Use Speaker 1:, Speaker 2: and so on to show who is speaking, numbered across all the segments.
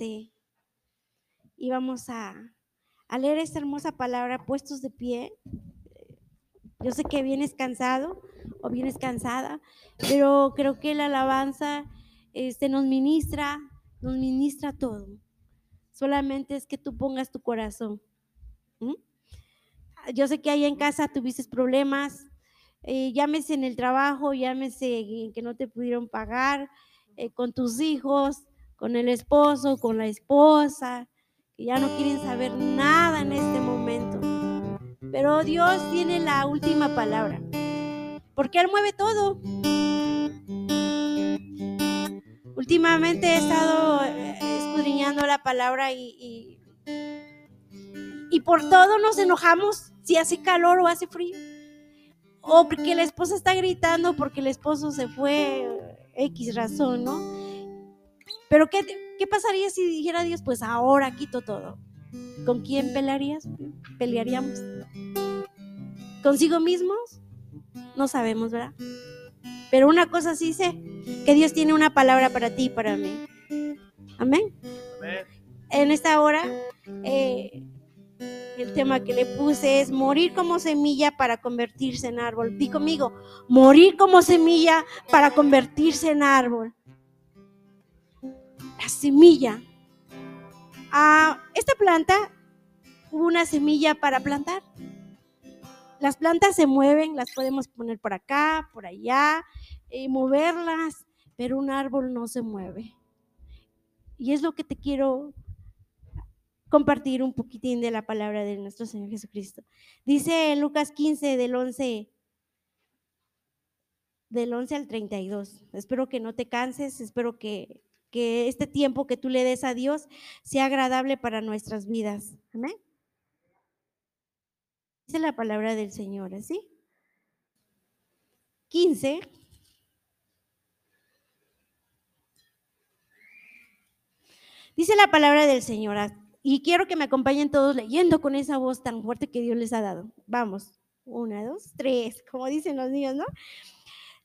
Speaker 1: y vamos a, leer esta hermosa palabra puestos de pie. Yo sé que vienes cansado o vienes cansada, pero creo que la alabanza este, nos ministra, nos ministra todo. Solamente es que tú pongas tu corazón. Yo sé que ahí en casa tuviste problemas, eh, llámese en el trabajo, llámese que no te pudieron pagar, eh, con tus hijos, con el esposo, con la esposa, que ya no quieren saber nada en este momento. Pero Dios tiene la última palabra, porque Él mueve todo. Últimamente he estado eh, escudriñando la palabra y, y, por todo nos enojamos, si hace calor o hace frío. O porque la esposa está gritando porque el esposo se fue, X razón, ¿no? Pero ¿qué, ¿qué pasaría si dijera Dios, pues ahora quito todo? ¿Con quién pelearías? ¿Pelearíamos? ¿Consigo mismos? No sabemos, ¿verdad? Pero una cosa sí sé, que Dios tiene una palabra para ti y para mí. Amén. En esta hora, eh, el tema que le puse es morir como semilla para convertirse en árbol. Di conmigo, morir como semilla para convertirse en árbol. La semilla. Ah, esta planta hubo una semilla para plantar. Las plantas se mueven, las podemos poner por acá, por allá, y moverlas, pero un árbol no se mueve. Y es lo que te quiero compartir un poquitín de la palabra de nuestro Señor Jesucristo. Dice Lucas 15 del 11 del 11 al 32. Espero que no te canses, espero que, que este tiempo que tú le des a Dios sea agradable para nuestras vidas. Amén. Dice la palabra del Señor, ¿así? 15. Dice la palabra del Señor, y quiero que me acompañen todos leyendo con esa voz tan fuerte que Dios les ha dado. Vamos, una, dos, tres, como dicen los niños, ¿no?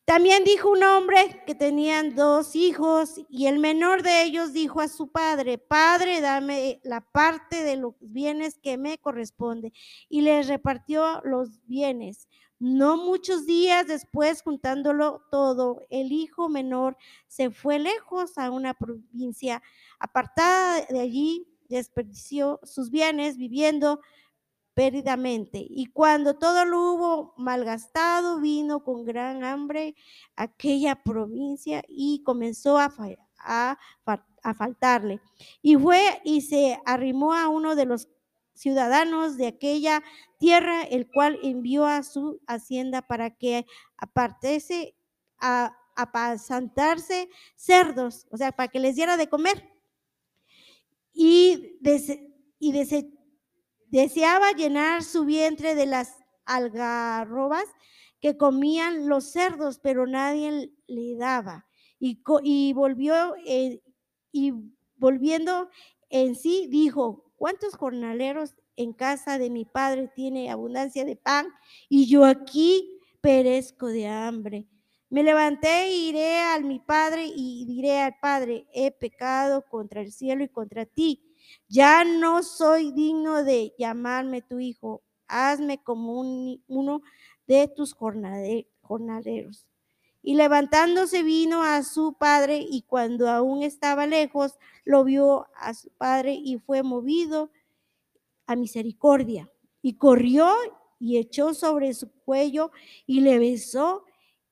Speaker 1: También dijo un hombre que tenían dos hijos y el menor de ellos dijo a su padre, Padre, dame la parte de los bienes que me corresponde. Y les repartió los bienes. No muchos días después, juntándolo todo, el hijo menor se fue lejos a una provincia apartada de allí, desperdició sus bienes viviendo perdidamente. Y cuando todo lo hubo malgastado, vino con gran hambre aquella provincia y comenzó a, a, a faltarle. Y fue y se arrimó a uno de los ciudadanos de aquella tierra, el cual envió a su hacienda para que apartese a apasantarse cerdos, o sea, para que les diera de comer. Y, y Deseaba llenar su vientre de las algarrobas que comían los cerdos, pero nadie le daba. Y, volvió eh, y volviendo en sí dijo, ¿cuántos jornaleros en casa de mi padre tiene abundancia de pan y yo aquí perezco de hambre? Me levanté e iré al mi padre y diré al padre, he pecado contra el cielo y contra ti ya no soy digno de llamarme tu hijo, hazme como uno de tus jornaleros. Y levantándose vino a su padre y cuando aún estaba lejos, lo vio a su padre y fue movido a misericordia. Y corrió y echó sobre su cuello y le besó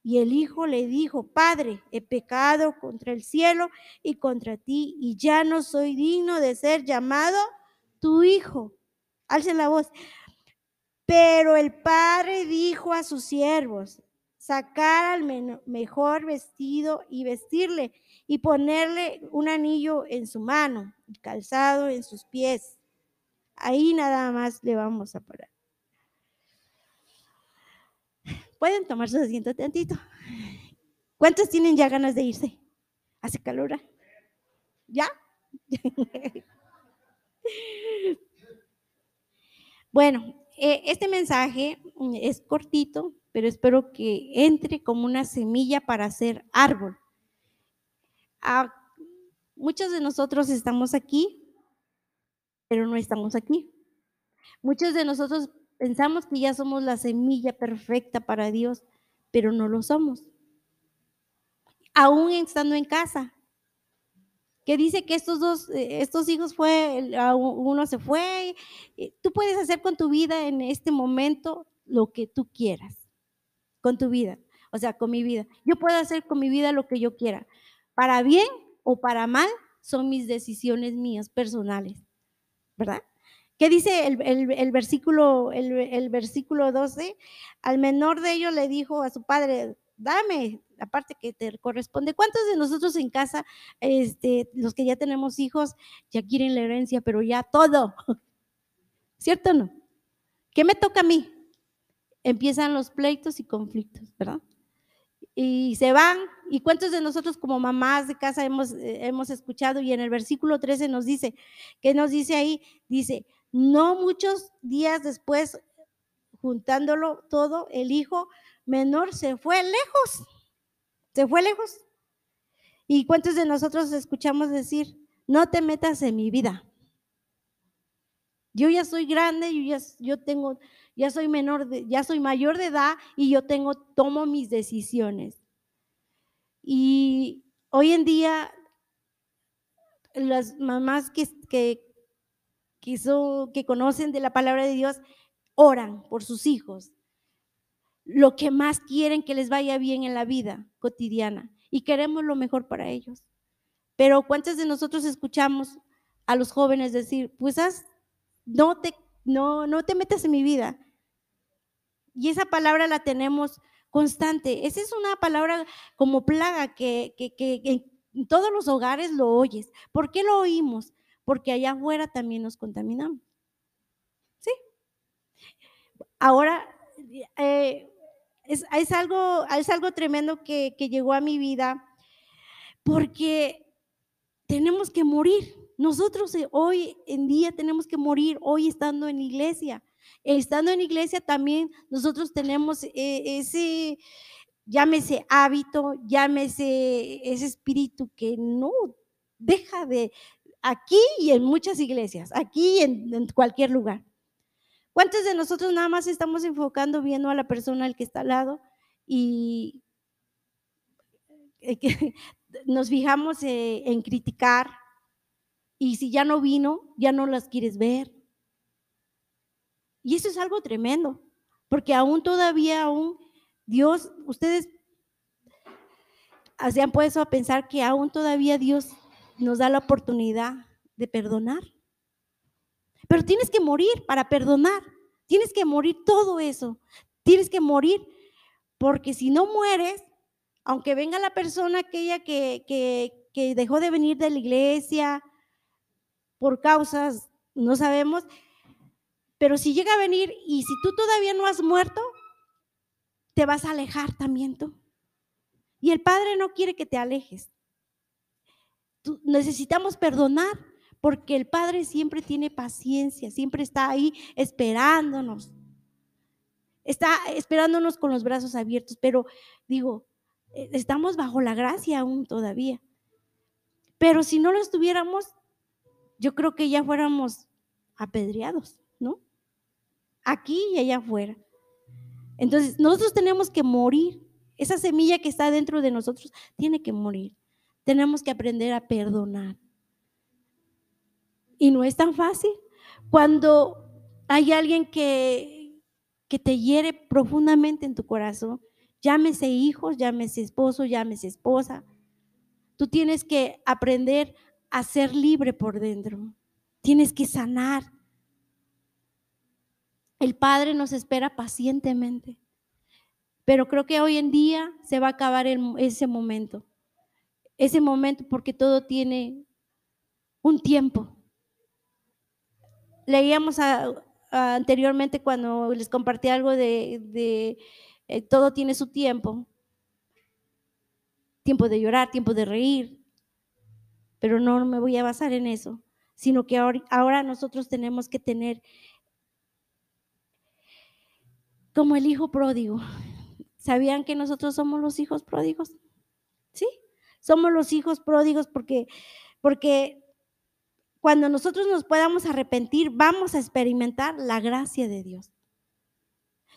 Speaker 1: y el hijo le dijo, Padre, he pecado contra el cielo y contra ti, y ya no soy digno de ser llamado tu hijo. Alce la voz. Pero el padre dijo a sus siervos, sacar al mejor vestido y vestirle, y ponerle un anillo en su mano, y calzado en sus pies. Ahí nada más le vamos a parar. Pueden tomar su asiento tantito. ¿Cuántos tienen ya ganas de irse? ¿Hace calor? Ah? ¿Ya? bueno, eh, este mensaje mm, es cortito, pero espero que entre como una semilla para hacer árbol. Ah, muchos de nosotros estamos aquí, pero no estamos aquí. Muchos de nosotros pensamos que ya somos la semilla perfecta para Dios, pero no lo somos. Aún estando en casa, que dice que estos dos, eh, estos hijos fue, uno se fue. Tú puedes hacer con tu vida en este momento lo que tú quieras, con tu vida, o sea, con mi vida. Yo puedo hacer con mi vida lo que yo quiera, para bien o para mal, son mis decisiones mías personales, ¿verdad? ¿Qué dice el, versículo, el, versículo 12? Al menor de ellos le dijo a su padre, dame la parte que te corresponde. ¿Cuántos de nosotros en casa, este, los que ya tenemos hijos, ya quieren la herencia, pero ya todo? ¿Cierto o no? ¿Qué me toca a mí? Empiezan los pleitos y conflictos, ¿verdad? Y se van. ¿Y cuántos de nosotros como mamás de casa hemos, eh, hemos escuchado? Y en el versículo 13 nos dice, ¿qué nos dice ahí? Dice, no muchos días después, juntándolo todo, el hijo menor se fue lejos se fue lejos. ¿Y cuántos de nosotros escuchamos decir, no te metas en mi vida? Yo ya soy grande, yo ya yo tengo, ya soy menor, ya soy mayor de edad y yo tengo, tomo mis decisiones. Y hoy en día, las mamás que, que, conocen de la palabra de Dios oran por sus hijos, lo que más quieren que les vaya bien en la vida cotidiana y queremos lo mejor para ellos. Pero ¿cuántos de nosotros escuchamos a los jóvenes decir, pues no, te, no, no te metas en mi vida? Y esa palabra la tenemos constante. Esa es una palabra como plaga que, que en todos los hogares lo oyes. ¿Por qué lo oímos? Porque allá afuera también nos contaminamos. ¿Sí? Ahora, eh, es, algo, es algo tremendo que, que llegó a mi vida porque tenemos que morir. Nosotros eh, hoy en día tenemos que morir, hoy estando en iglesia. Estando en iglesia también nosotros tenemos eh, ese, llámese hábito, llámese ese espíritu que no deja de, aquí y en muchas iglesias, aquí y en cualquier lugar. ¿Cuántos de nosotros nada más estamos enfocando viendo a la persona al que está al lado y eh, nos fijamos eh, en criticar y si ya no vino, ya no las quieres ver? Y eso es algo tremendo, porque aún todavía, aún Dios, ustedes se han puesto a pensar que aún todavía Dios nos da la oportunidad de perdonar. Pero tienes que morir para perdonar. Tienes que morir todo eso. Tienes que morir porque si no mueres, aunque venga la persona aquella que, que, dejó de venir de la iglesia por causas, no sabemos, pero si llega a venir y si tú todavía no has muerto, te vas a alejar también tú. Y el Padre no quiere que te alejes. Necesitamos perdonar porque el Padre siempre tiene paciencia, siempre está ahí esperándonos. Está esperándonos con los brazos abiertos, pero digo, eh, estamos bajo la gracia aún todavía. Pero si no lo estuviéramos, yo creo que ya fuéramos apedreados, ¿no? Aquí y allá afuera. Entonces, nosotros tenemos que morir. Esa semilla que está dentro de nosotros tiene que morir. Tenemos que aprender a perdonar. Y no es tan fácil. Cuando hay alguien que, que te hiere profundamente en tu corazón, llámese hijos, llámese esposo, llámese esposa, tú tienes que aprender a ser libre por dentro. Tienes que sanar. El Padre nos espera pacientemente. Pero creo que hoy en día se va a acabar ese momento. Ese momento porque todo tiene un tiempo leíamos anteriormente cuando les compartí algo de, eh, todo tiene su tiempo, tiempo de llorar, tiempo de reír, pero no me voy a basar en eso, sino que ahora, ahora nosotros tenemos que tener como el hijo pródigo. ¿Sabían que nosotros somos los hijos pródigos? ¿Sí? Somos los hijos pródigos porque porque cuando nosotros nos podamos arrepentir, vamos a experimentar la gracia de Dios.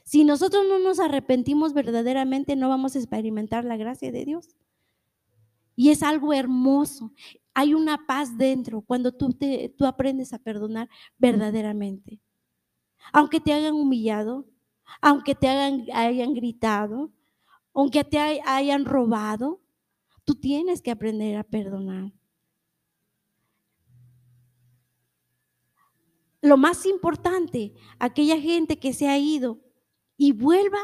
Speaker 1: Si nosotros no nos arrepentimos verdaderamente, no vamos a experimentar la gracia de Dios. Y es algo hermoso. Hay una paz dentro cuando tú, te, tú aprendes a perdonar verdaderamente. Aunque te hayan humillado, aunque te hayan, hayan gritado, aunque te hayan robado, tú tienes que aprender a perdonar. Lo más importante, aquella gente que se ha ido y vuelva,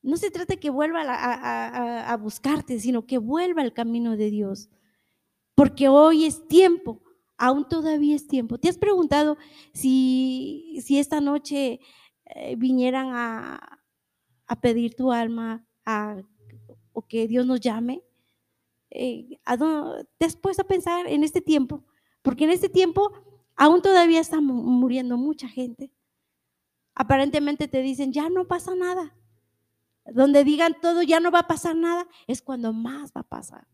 Speaker 1: no se trata que vuelva a, buscarte, sino que vuelva al camino de Dios. Porque hoy es tiempo, aún todavía es tiempo. ¿Te has preguntado si, si esta noche eh, vinieran a, a, pedir tu alma a, o que Dios nos llame? Eh, ¿Te has puesto a pensar en este tiempo? Porque en este tiempo aún todavía está muriendo mucha gente. Aparentemente te dicen, ya no pasa nada. Donde digan todo, ya no va a pasar nada, es cuando más va a pasar.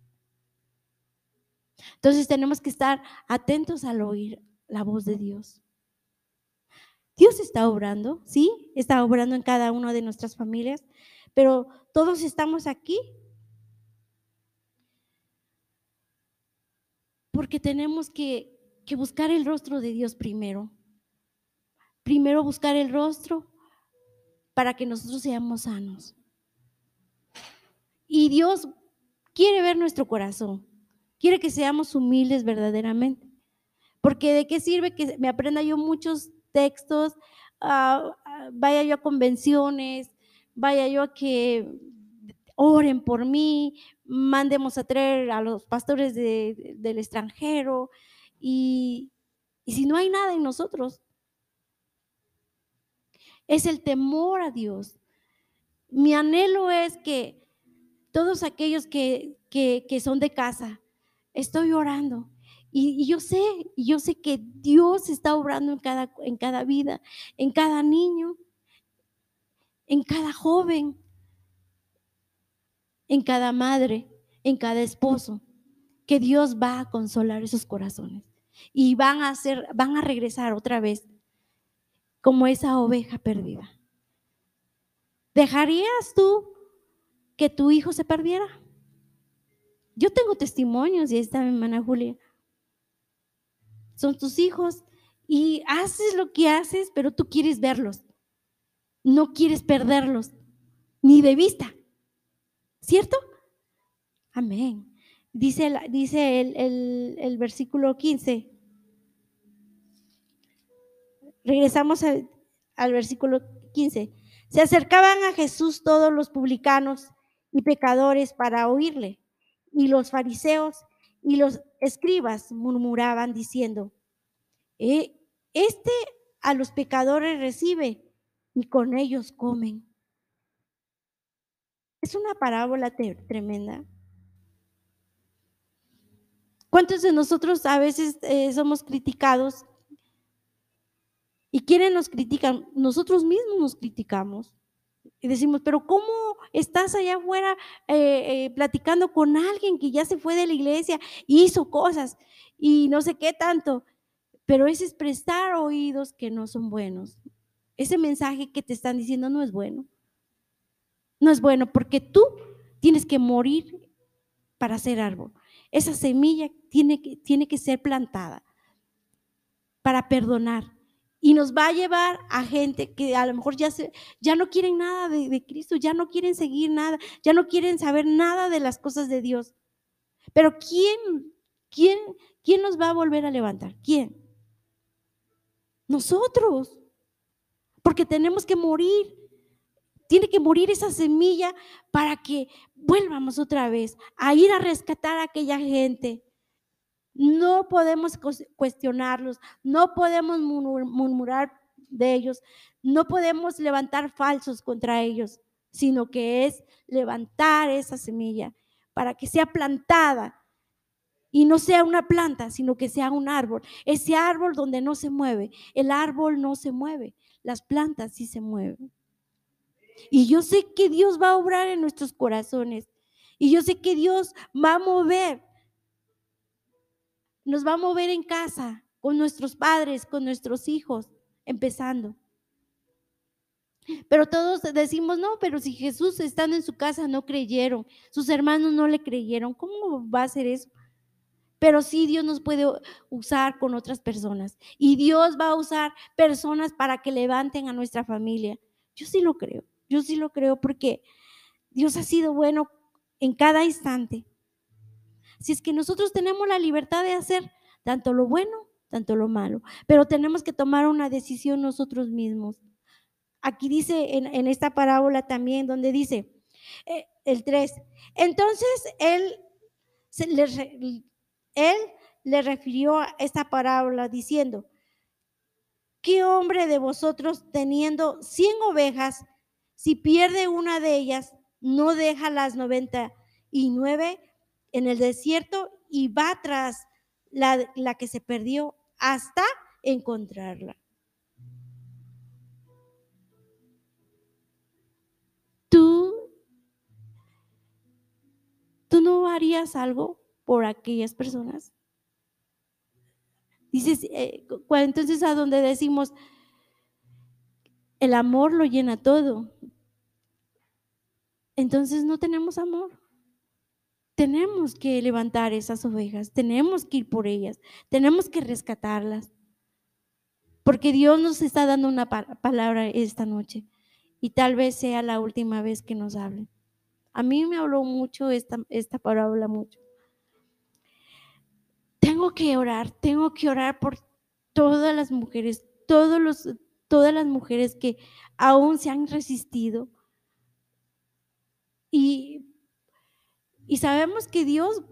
Speaker 1: Entonces tenemos que estar atentos al oír la voz de Dios. Dios está obrando, sí, está obrando en cada una de nuestras familias, pero todos estamos aquí porque tenemos que, buscar el rostro de Dios primero. Primero buscar el rostro para que nosotros seamos sanos. Y Dios quiere ver nuestro corazón. Quiere que seamos humildes verdaderamente. Porque de qué sirve que me aprenda yo muchos textos, ah, ah, vaya yo a convenciones, vaya yo a que oren por mí, mandemos a traer a los pastores del extranjero y, y si no hay nada en nosotros, es el temor a Dios. Mi anhelo es que todos aquellos que, que, son de casa, estoy orando. Y, yo sé, yo sé que Dios está obrando en cada, en cada vida, en cada niño, en cada joven, en cada madre, en cada esposo, que Dios va a consolar esos corazones y van a hacer, van a regresar otra vez como esa oveja perdida. ¿Dejarías tú que tu hijo se perdiera? Yo tengo testimonios y ahí está mi hermana Julia. Son tus hijos y haces lo que haces, pero tú quieres verlos. No quieres perderlos, ni de vista. ¿Cierto? Amén. Dice, dice el, el, versículo 15. Regresamos al, versículo 15. Se acercaban a Jesús todos los publicanos y pecadores para oírle. Y los fariseos y los escribas murmuraban diciendo, eh, este a los pecadores recibe y con ellos comen. Es una parábola tremenda. ¿Cuántos de nosotros a veces eh, somos criticados? ¿Y quiénes nos critican? Nosotros mismos nos criticamos. Y decimos, pero ¿cómo estás allá afuera eh, eh, platicando con alguien que ya se fue de la iglesia, hizo cosas y no sé qué tanto? Pero es prestar oídos que no son buenos. Ese mensaje que te están diciendo no es bueno. No es bueno porque tú tienes que morir para ser árbol. Esa semilla tiene que, tiene que ser plantada para perdonar y nos va a llevar a gente que a lo mejor ya, se, ya no quieren nada de, Cristo, ya no quieren seguir nada, ya no quieren saber nada de las cosas de Dios. Pero ¿quién, quién, quién nos va a volver a levantar? ¿Quién? Nosotros. Porque tenemos que morir. Tiene que morir esa semilla para que vuelvamos otra vez a ir a rescatar a aquella gente no podemos cuestionarlos, no podemos murmurar de ellos, no podemos levantar falsos contra ellos, sino que es levantar esa semilla para que sea plantada y no sea una planta, sino que sea un árbol. Ese árbol donde no se mueve, el árbol no se mueve, las plantas sí se mueven. Y yo sé que Dios va a obrar en nuestros corazones. Y yo sé que Dios va a mover nos va a mover en casa, con nuestros padres, con nuestros hijos, empezando. Pero todos decimos, no, pero si Jesús estando en su casa no creyeron, sus hermanos no le creyeron, ¿cómo va a ser eso? Pero sí Dios nos puede usar con otras personas y Dios va a usar personas para que levanten a nuestra familia. Yo sí lo creo, yo sí lo creo porque Dios ha sido bueno en cada instante. Si es que nosotros tenemos la libertad de hacer tanto lo bueno, tanto lo malo, pero tenemos que tomar una decisión nosotros mismos. Aquí dice en, esta parábola también, donde dice eh, el 3, entonces él, le, él le refirió a esta parábola diciendo, ¿qué hombre de vosotros teniendo 100 ovejas, si pierde una de ellas, no deja las 99 en el desierto y va tras la, la que se perdió hasta encontrarla? ¿Tú no harías algo por aquellas personas? Dices, eh, entonces a donde decimos, el amor lo llena todo. Entonces no tenemos amor. Tenemos que levantar esas ovejas, tenemos que ir por ellas, tenemos que rescatarlas. Porque Dios nos está dando una palabra esta noche y tal vez sea la última vez que nos hablen. A mí me habló mucho esta, esta mucho. Tengo que orar, tengo que orar por todas las mujeres, todos los, todas las mujeres que aún se han resistido. Y, y sabemos que Dios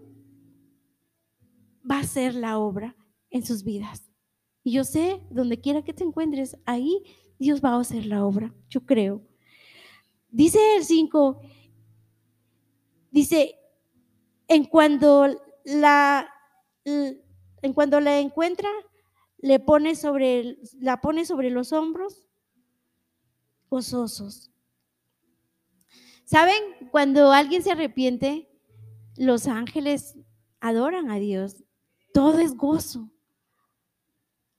Speaker 1: va a hacer la obra en sus vidas. Y yo sé, donde quiera que te encuentres, ahí Dios va a hacer la obra, yo creo. Dice el 5, Dice, en cuando la, en cuando la encuentra, le pone sobre, la pone sobre los hombros gozosos. ¿Saben? Cuando alguien se arrepiente, los ángeles adoran a Dios. Todo es gozo.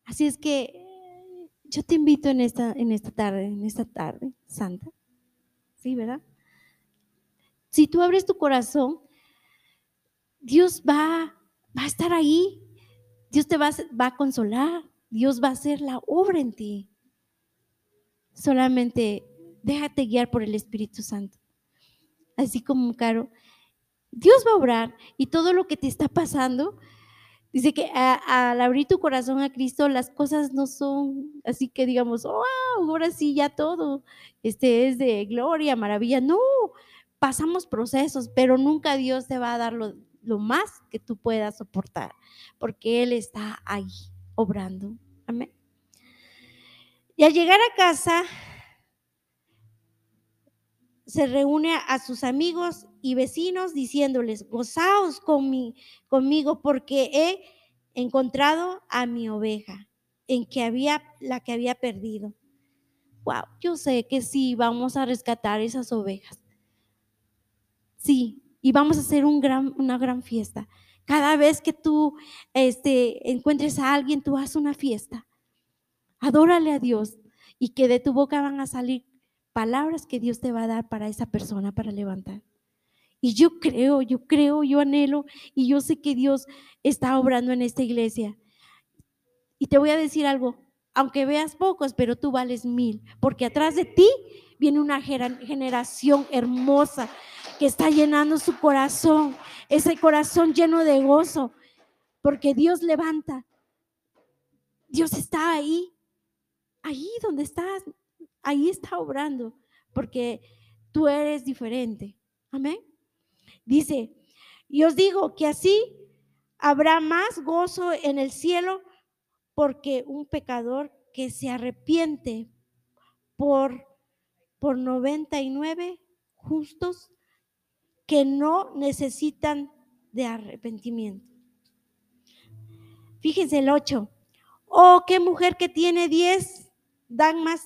Speaker 1: Así es que yo te invito en esta, en esta tarde, en esta tarde santa. Sí, ¿verdad? Si tú abres tu corazón, Dios va, va a estar ahí. Dios te va, a consolar. Dios va a hacer la obra en ti. Solamente déjate guiar por el Espíritu Santo. Así como Caro, Dios va a obrar y todo lo que te está pasando, dice que al abrir tu corazón a Cristo, las cosas no son así que digamos, wow, ahora sí ya todo este es de gloria, maravilla. No, pasamos procesos, pero nunca Dios te va a dar lo, más que tú puedas soportar, porque Él está ahí obrando. Amén. Y al llegar a casa, se reúne a sus amigos y vecinos diciéndoles, gozaos conmigo porque he encontrado a mi oveja en que había la que había perdido. Wow, yo sé que sí vamos a rescatar esas ovejas. Sí, y vamos a hacer un gran, una gran fiesta. Cada vez que tú este, encuentres a alguien, tú haz una fiesta. Adórale a Dios y que de tu boca van a salir palabras que Dios te va a dar para esa persona para levantar. Y yo creo, yo creo, yo anhelo y yo sé que Dios está obrando en esta iglesia. Y te voy a decir algo, aunque veas pocos, pero tú vales mil, porque atrás de ti viene una generación hermosa que está llenando su corazón, ese corazón lleno de gozo, porque Dios levanta. Dios está ahí, ahí donde estás, ahí está obrando, porque tú eres diferente. Amén. Dice, y os digo que así habrá más gozo en el cielo porque un pecador que se arrepiente por, por 99 justos que no necesitan de arrepentimiento. Fíjense el 8. Oh, qué mujer que tiene 10 dagmas.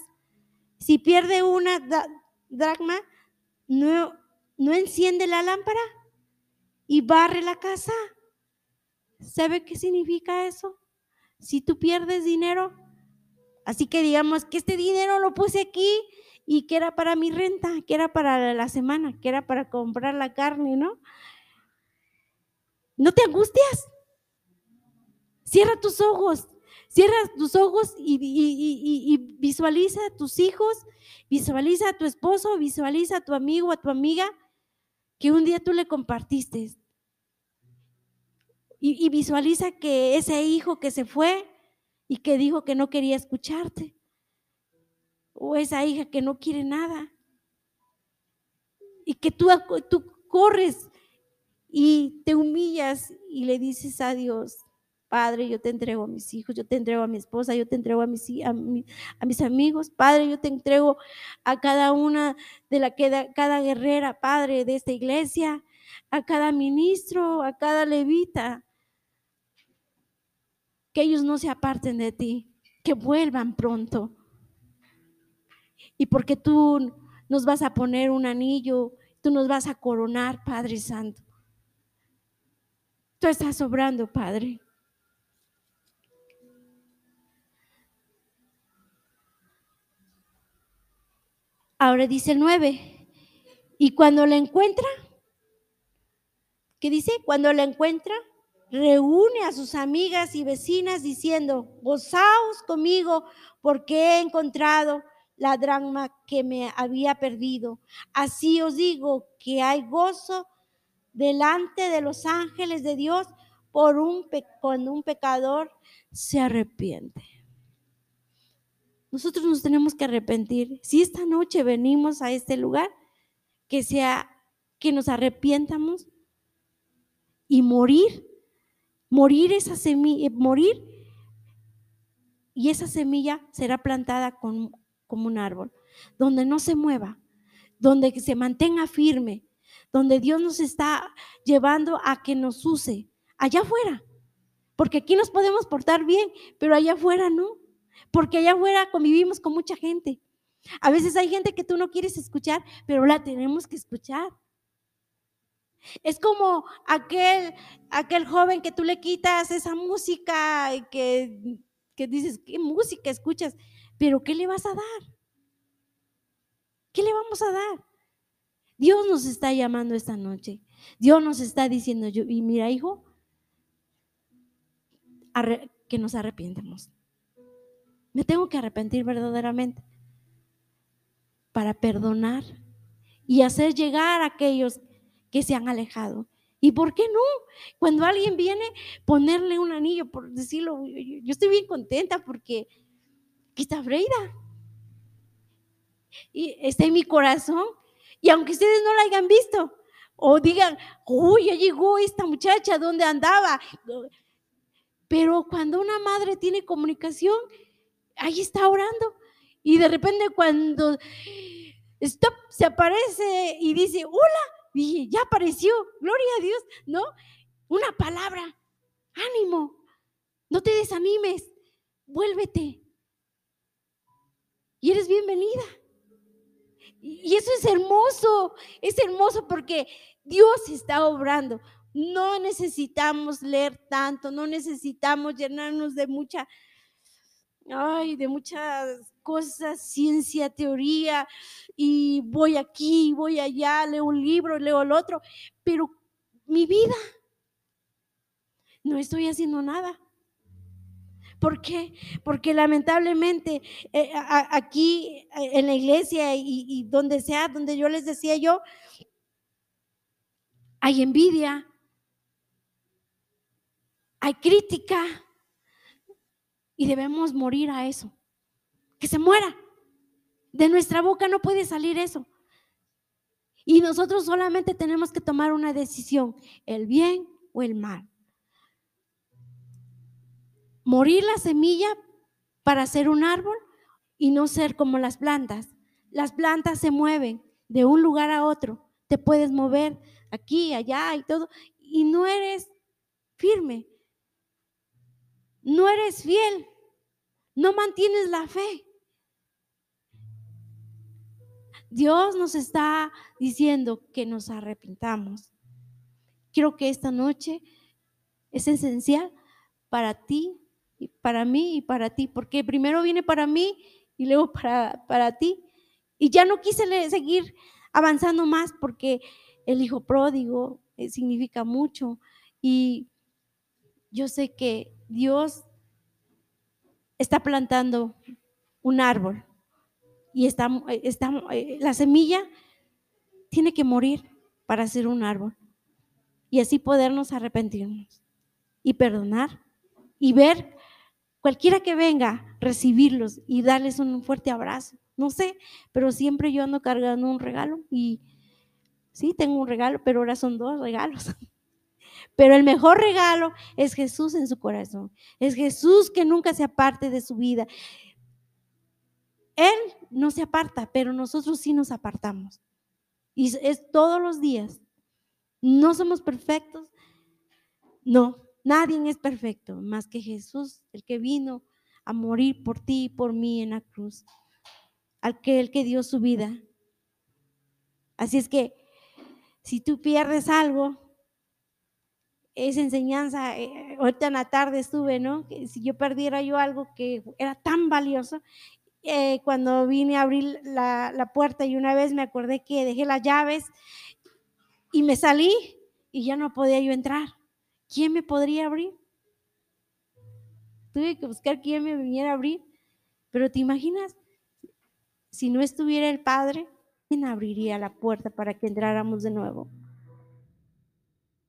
Speaker 1: Si pierde una dragma, no, no enciende la lámpara y barre la casa. ¿Sabe qué significa eso? Si tú pierdes dinero, así que digamos que este dinero lo puse aquí y que era para mi renta, que era para la semana, que era para comprar la carne, ¿no? No te angustias. Cierra tus ojos, cierra tus ojos y, visualiza a tus hijos, visualiza a tu esposo, visualiza a tu amigo, a tu amiga, que un día tú le compartiste. Y, visualiza que ese hijo que se fue y que dijo que no quería escucharte, o esa hija que no quiere nada, y que tú, tú corres y te humillas y le dices a Dios, Padre, yo te entrego a mis hijos, yo te entrego a mi esposa, yo te entrego a mis, a, mis amigos, Padre, yo te entrego a cada una de la cada guerrera, Padre, de esta iglesia, a cada ministro, a cada levita, que ellos no se aparten de ti, que vuelvan pronto. Y porque tú nos vas a poner un anillo, tú nos vas a coronar, Padre Santo. Tú estás sobrando, Padre. Ahora dice el 9. Y cuando la encuentra, ¿qué dice? Cuando la encuentra, reúne a sus amigas y vecinas diciendo, gozaos conmigo porque he encontrado la drama que me había perdido. Así os digo que hay gozo delante de los ángeles de Dios por un cuando un pecador se arrepiente. Nosotros nos tenemos que arrepentir. Si esta noche venimos a este lugar, que sea que nos arrepientamos y morir, morir esa semilla, morir y esa semilla será plantada como un árbol, donde no se mueva, donde se mantenga firme, donde Dios nos está llevando a que nos use allá afuera. Porque aquí nos podemos portar bien, pero allá afuera no. Porque allá afuera convivimos con mucha gente. A veces hay gente que tú no quieres escuchar, pero la tenemos que escuchar. Es como aquel, aquel joven que tú le quitas esa música y que, que dices, ¿qué música escuchas? Pero ¿qué le vas a dar? ¿Qué le vamos a dar? Dios nos está llamando esta noche. Dios nos está diciendo, y mira, hijo, que nos arrepientemos. Me tengo que arrepentir verdaderamente para perdonar y hacer llegar a aquellos que se han alejado. ¿Y por qué no? Cuando alguien viene, ponerle un anillo, por decirlo, yo, estoy bien contenta porque aquí está Freida. Y está en mi corazón y aunque ustedes no la hayan visto, o digan, uy, ya llegó esta muchacha, ¿dónde andaba? Pero cuando una madre tiene comunicación, ahí está orando. Y de repente cuando se aparece y dice, hola, y ya apareció, gloria a Dios, ¿no? Una palabra, ánimo, no te desanimes, vuélvete. Y eres bienvenida. Y eso es hermoso, es hermoso porque Dios está obrando. No necesitamos leer tanto, no necesitamos llenarnos de mucha, ay, de muchas cosas, ciencia, teoría, y voy aquí, voy allá, leo un libro, leo el otro, pero mi vida, no estoy haciendo nada. ¿Por qué? Porque lamentablemente eh, aquí eh, en la iglesia y, donde sea, donde yo les decía yo, hay envidia, hay crítica y debemos morir a eso. Que se muera. De nuestra boca no puede salir eso. Y nosotros solamente tenemos que tomar una decisión, el bien o el mal morir la semilla para ser un árbol y no ser como las plantas. Las plantas se mueven de un lugar a otro. Te puedes mover aquí, allá y todo, y no eres firme. No eres fiel. No mantienes la fe. Dios nos está diciendo que nos arrepintamos. Quiero que esta noche es esencial para ti, para mí y para ti, porque primero viene para mí y luego para, para ti. Y ya no quise seguir avanzando más porque el hijo pródigo eh, significa mucho y yo sé que Dios está plantando un árbol y está, está, eh, la semilla tiene que morir para ser un árbol y así podernos arrepentirnos y perdonar y ver cualquiera que venga, recibirlos y darles un fuerte abrazo. No sé, pero siempre yo ando cargando un regalo y sí, tengo un regalo, pero ahora son dos regalos. Pero el mejor regalo es Jesús en su corazón. Es Jesús que nunca se aparte de su vida. Él no se aparta, pero nosotros sí nos apartamos. Y es todos los días. No somos perfectos. No, nadie es perfecto más que Jesús, el que vino a morir por ti y por mí en la cruz. Aquel que dio su vida. Así es que si tú pierdes algo, esa enseñanza, eh, ahorita en la tarde estuve, ¿no? Que si yo perdiera yo algo que era tan valioso, eh, cuando vine a abrir la, la, puerta y una vez me acordé que dejé las llaves y me salí y ya no podía yo entrar. ¿Quién me podría abrir? Tuve que buscar quién me viniera a abrir. Pero te imaginas, si no estuviera el Padre, ¿quién abriría la puerta para que entráramos de nuevo?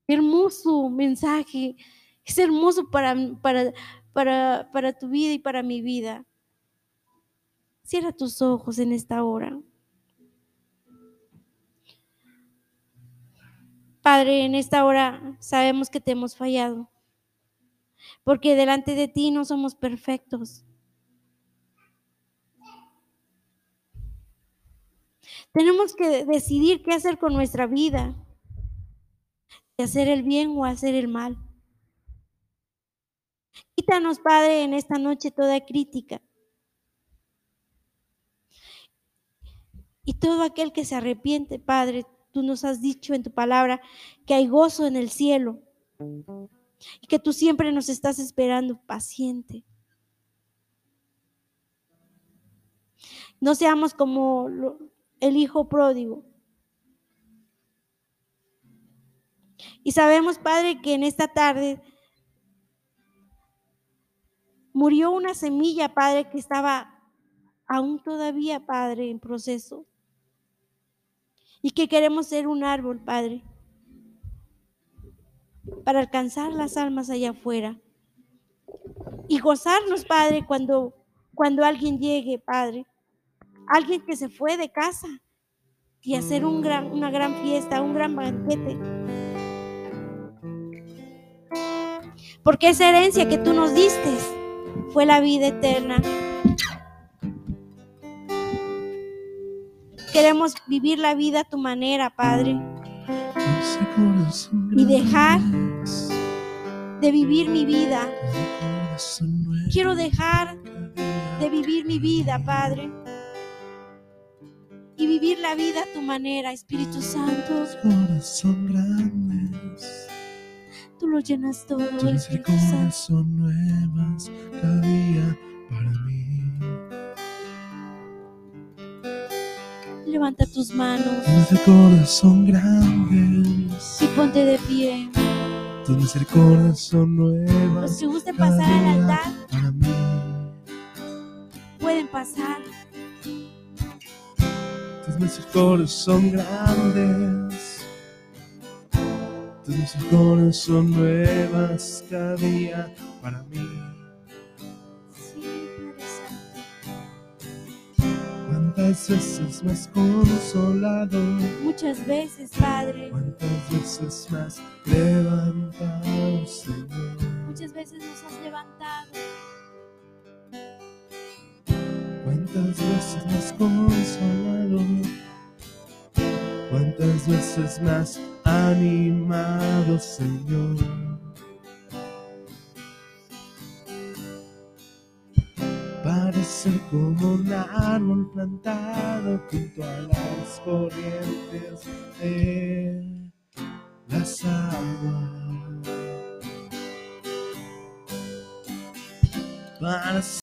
Speaker 1: hermoso mensaje, es hermoso para, para, para, para tu vida y para mi vida. Cierra tus ojos en esta hora. Padre, en esta hora sabemos que te hemos fallado, porque delante de ti no somos perfectos. Tenemos que decidir qué hacer con nuestra vida, de hacer el bien o hacer el mal. Quítanos, Padre, en esta noche toda crítica. Y todo aquel que se arrepiente, Padre, Tú nos has dicho en tu palabra que hay gozo en el cielo y que tú siempre nos estás esperando paciente. No seamos como el hijo pródigo. Y sabemos, Padre, que en esta tarde murió una semilla, Padre, que estaba aún todavía, Padre, en proceso y que queremos ser un árbol, Padre, para alcanzar las almas allá afuera y gozarnos, Padre, cuando, cuando alguien llegue, Padre, alguien que se fue de casa y hacer una gran fiesta, un gran banquete. Porque esa herencia que tú nos diste fue la vida eterna. Queremos vivir la vida a tu manera, Padre. Y dejar de vivir mi vida. Quiero dejar de vivir mi vida, Padre. Y vivir la vida a tu manera, Espíritu Santo. Tú lo llenas todo, Espíritu Santo. nuevas cada día para mí. Levanta tus manos. Tus misericordias son grandes. Y ponte de pie. Tus misericordias son nuevas. Los que gusten pasar al altar. Para mí. Pueden pasar. Tus misericordias son grandes. Tus misericordias son nuevas cada día para mí. ¿Cuántas veces más consolado? Muchas veces, Padre. ¿Cuántas veces más levantado, Señor? Muchas veces nos has levantado. ¿Cuántas veces más consolado? ¿Cuántas veces más animado, Señor? como un árbol plantado junto a las corrientes de las aguas.
Speaker 2: Para